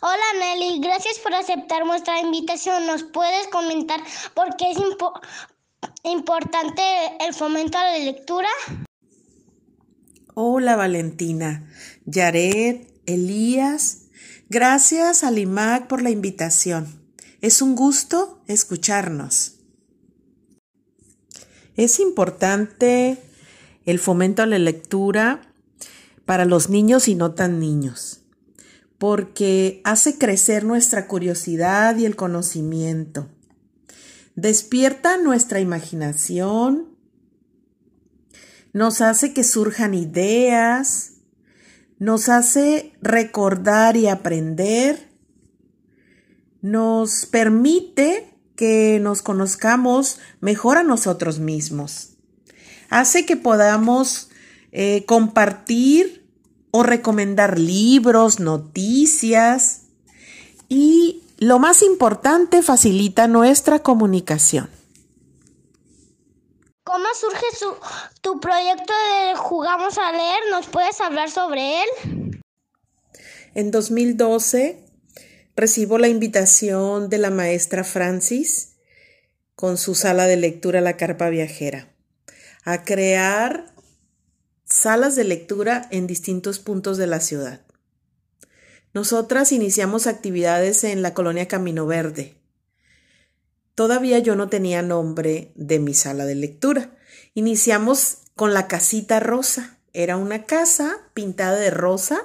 Hola Nelly, gracias por aceptar nuestra invitación. ¿Nos puedes comentar por qué es importante el fomento a la lectura? Hola Valentina, Yaret, Elías, gracias al IMAC por la invitación. Es un gusto escucharnos. Es importante el fomento a la lectura para los niños y no tan niños, porque hace crecer nuestra curiosidad y el conocimiento. Despierta nuestra imaginación, nos hace que surjan ideas, nos hace recordar y aprender, nos permite que nos conozcamos mejor a nosotros mismos, hace que podamos eh, compartir o recomendar libros, noticias y lo más importante, facilita nuestra comunicación. ¿Cómo surge tu proyecto de Jugamos a leer? ¿Nos puedes hablar sobre él? En 2012 recibo la invitación de la maestra Francis con su sala de lectura La Carpa Viajera a crear salas de lectura en distintos puntos de la ciudad. Nosotras iniciamos actividades en la colonia Camino Verde. Todavía yo no tenía nombre de mi sala de lectura. Iniciamos con la casita rosa. Era una casa pintada de rosa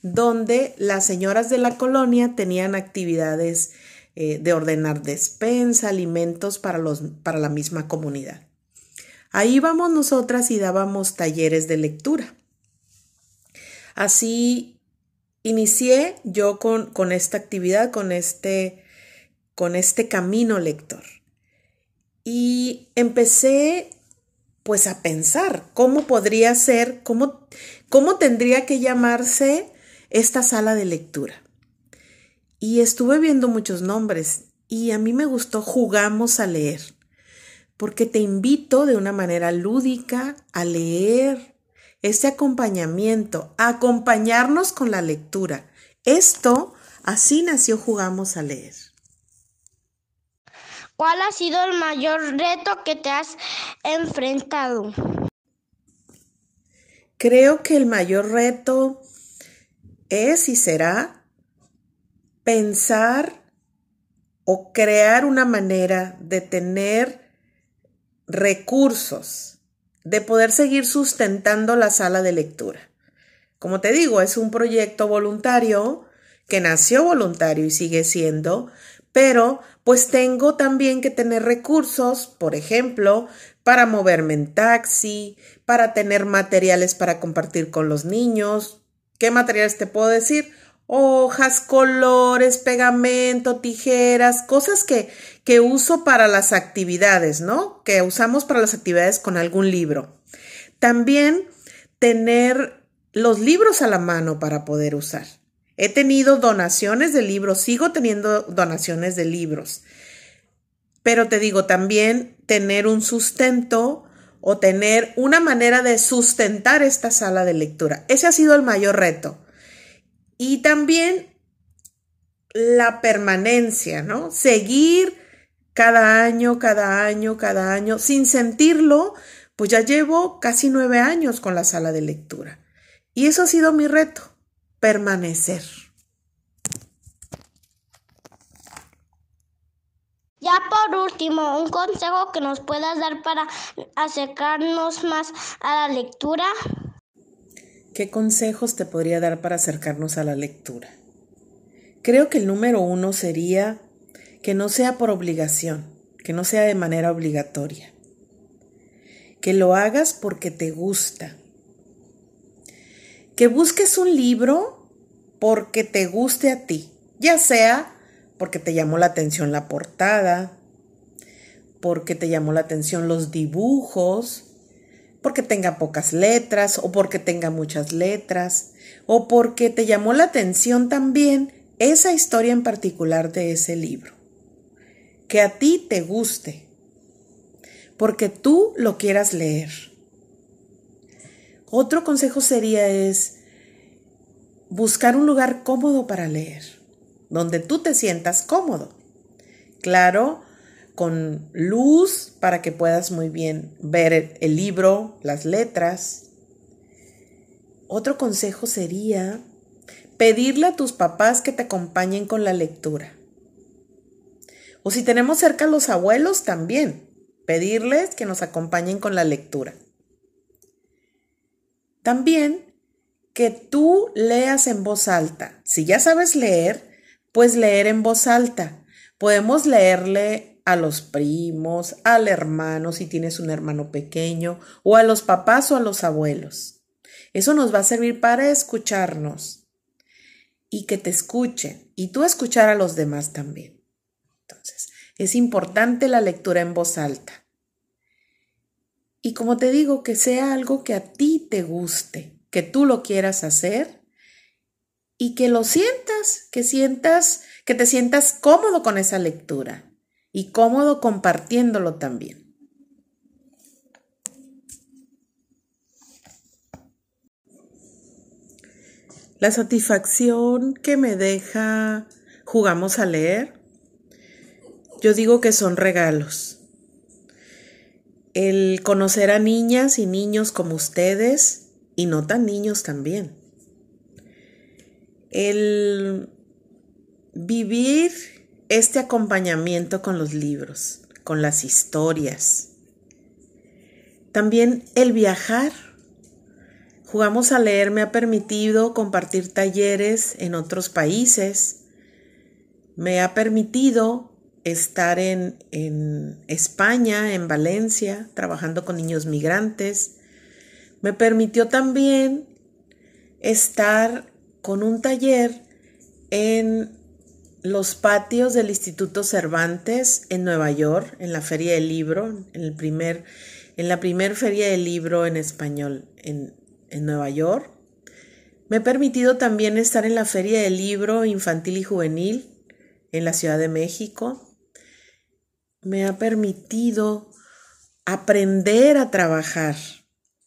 donde las señoras de la colonia tenían actividades eh, de ordenar despensa, alimentos para, los, para la misma comunidad. Ahí íbamos nosotras y dábamos talleres de lectura. Así inicié yo con, con esta actividad, con este, con este camino lector. Y empecé pues a pensar cómo podría ser, cómo, cómo tendría que llamarse esta sala de lectura. Y estuve viendo muchos nombres y a mí me gustó Jugamos a leer porque te invito de una manera lúdica a leer ese acompañamiento, a acompañarnos con la lectura. Esto, así nació Jugamos a leer. ¿Cuál ha sido el mayor reto que te has enfrentado? Creo que el mayor reto es y será pensar o crear una manera de tener recursos de poder seguir sustentando la sala de lectura. Como te digo, es un proyecto voluntario que nació voluntario y sigue siendo, pero pues tengo también que tener recursos, por ejemplo, para moverme en taxi, para tener materiales para compartir con los niños. ¿Qué materiales te puedo decir? Hojas, colores, pegamento, tijeras, cosas que, que uso para las actividades, ¿no? Que usamos para las actividades con algún libro. También tener los libros a la mano para poder usar. He tenido donaciones de libros, sigo teniendo donaciones de libros. Pero te digo, también tener un sustento o tener una manera de sustentar esta sala de lectura. Ese ha sido el mayor reto y también la permanencia, ¿no? Seguir cada año, cada año, cada año, sin sentirlo, pues ya llevo casi nueve años con la sala de lectura. Y eso ha sido mi reto, permanecer. Ya por último, un consejo que nos puedas dar para acercarnos más a la lectura. ¿Qué consejos te podría dar para acercarnos a la lectura? Creo que el número uno sería que no sea por obligación, que no sea de manera obligatoria, que lo hagas porque te gusta, que busques un libro porque te guste a ti, ya sea porque te llamó la atención la portada, porque te llamó la atención los dibujos, porque tenga pocas letras o porque tenga muchas letras o porque te llamó la atención también esa historia en particular de ese libro. Que a ti te guste, porque tú lo quieras leer. Otro consejo sería es buscar un lugar cómodo para leer, donde tú te sientas cómodo. Claro, con luz para que puedas muy bien ver el, libro, las letras. Otro consejo sería pedirle a tus papás que te acompañen con la lectura. O si tenemos cerca a los abuelos, también pedirles que nos acompañen con la lectura. También que tú leas en voz alta. Si ya sabes leer, pues leer en voz alta. Podemos leerle a los primos, al hermano, si tienes un hermano pequeño, o a los papás o a los abuelos. Eso nos va a servir para escucharnos y que te escuchen y tú escuchar a los demás también. Entonces, es importante la lectura en voz alta. Y como te digo, que sea algo que a ti te guste, que tú lo quieras hacer y que lo sientas, que sientas, que te sientas cómodo con esa lectura y cómodo compartiéndolo también. La satisfacción que me deja jugamos a leer, yo digo que son regalos el conocer a niñas y niños como ustedes y no tan niños también. El vivir este acompañamiento con los libros, con las historias. También el viajar. Jugamos a leer me ha permitido compartir talleres en otros países. Me ha permitido estar en, España, en Valencia, trabajando con niños migrantes. Me permitió también estar con un taller en los patios del Instituto Cervantes en Nueva York, en la Feria del Libro, en, el primer, en la primer Feria del Libro en español en, en Nueva York. Me he permitido también estar en la Feria del Libro Infantil y Juvenil en la Ciudad de México me ha permitido aprender a trabajar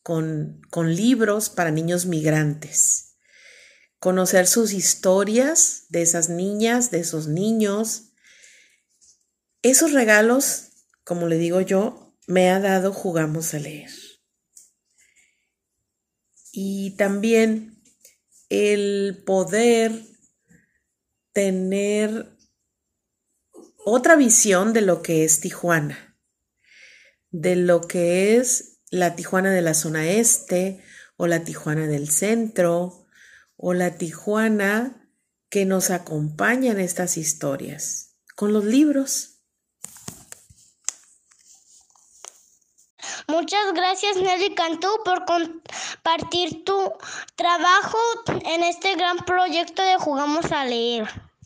con, con libros para niños migrantes, conocer sus historias de esas niñas, de esos niños. Esos regalos, como le digo yo, me ha dado Jugamos a leer. Y también el poder tener otra visión de lo que es Tijuana, de lo que es la Tijuana de la zona este o la Tijuana del centro o la Tijuana que nos acompaña en estas historias con los libros. Muchas gracias Nelly Cantú por compartir tu trabajo en este gran proyecto de Jugamos a leer.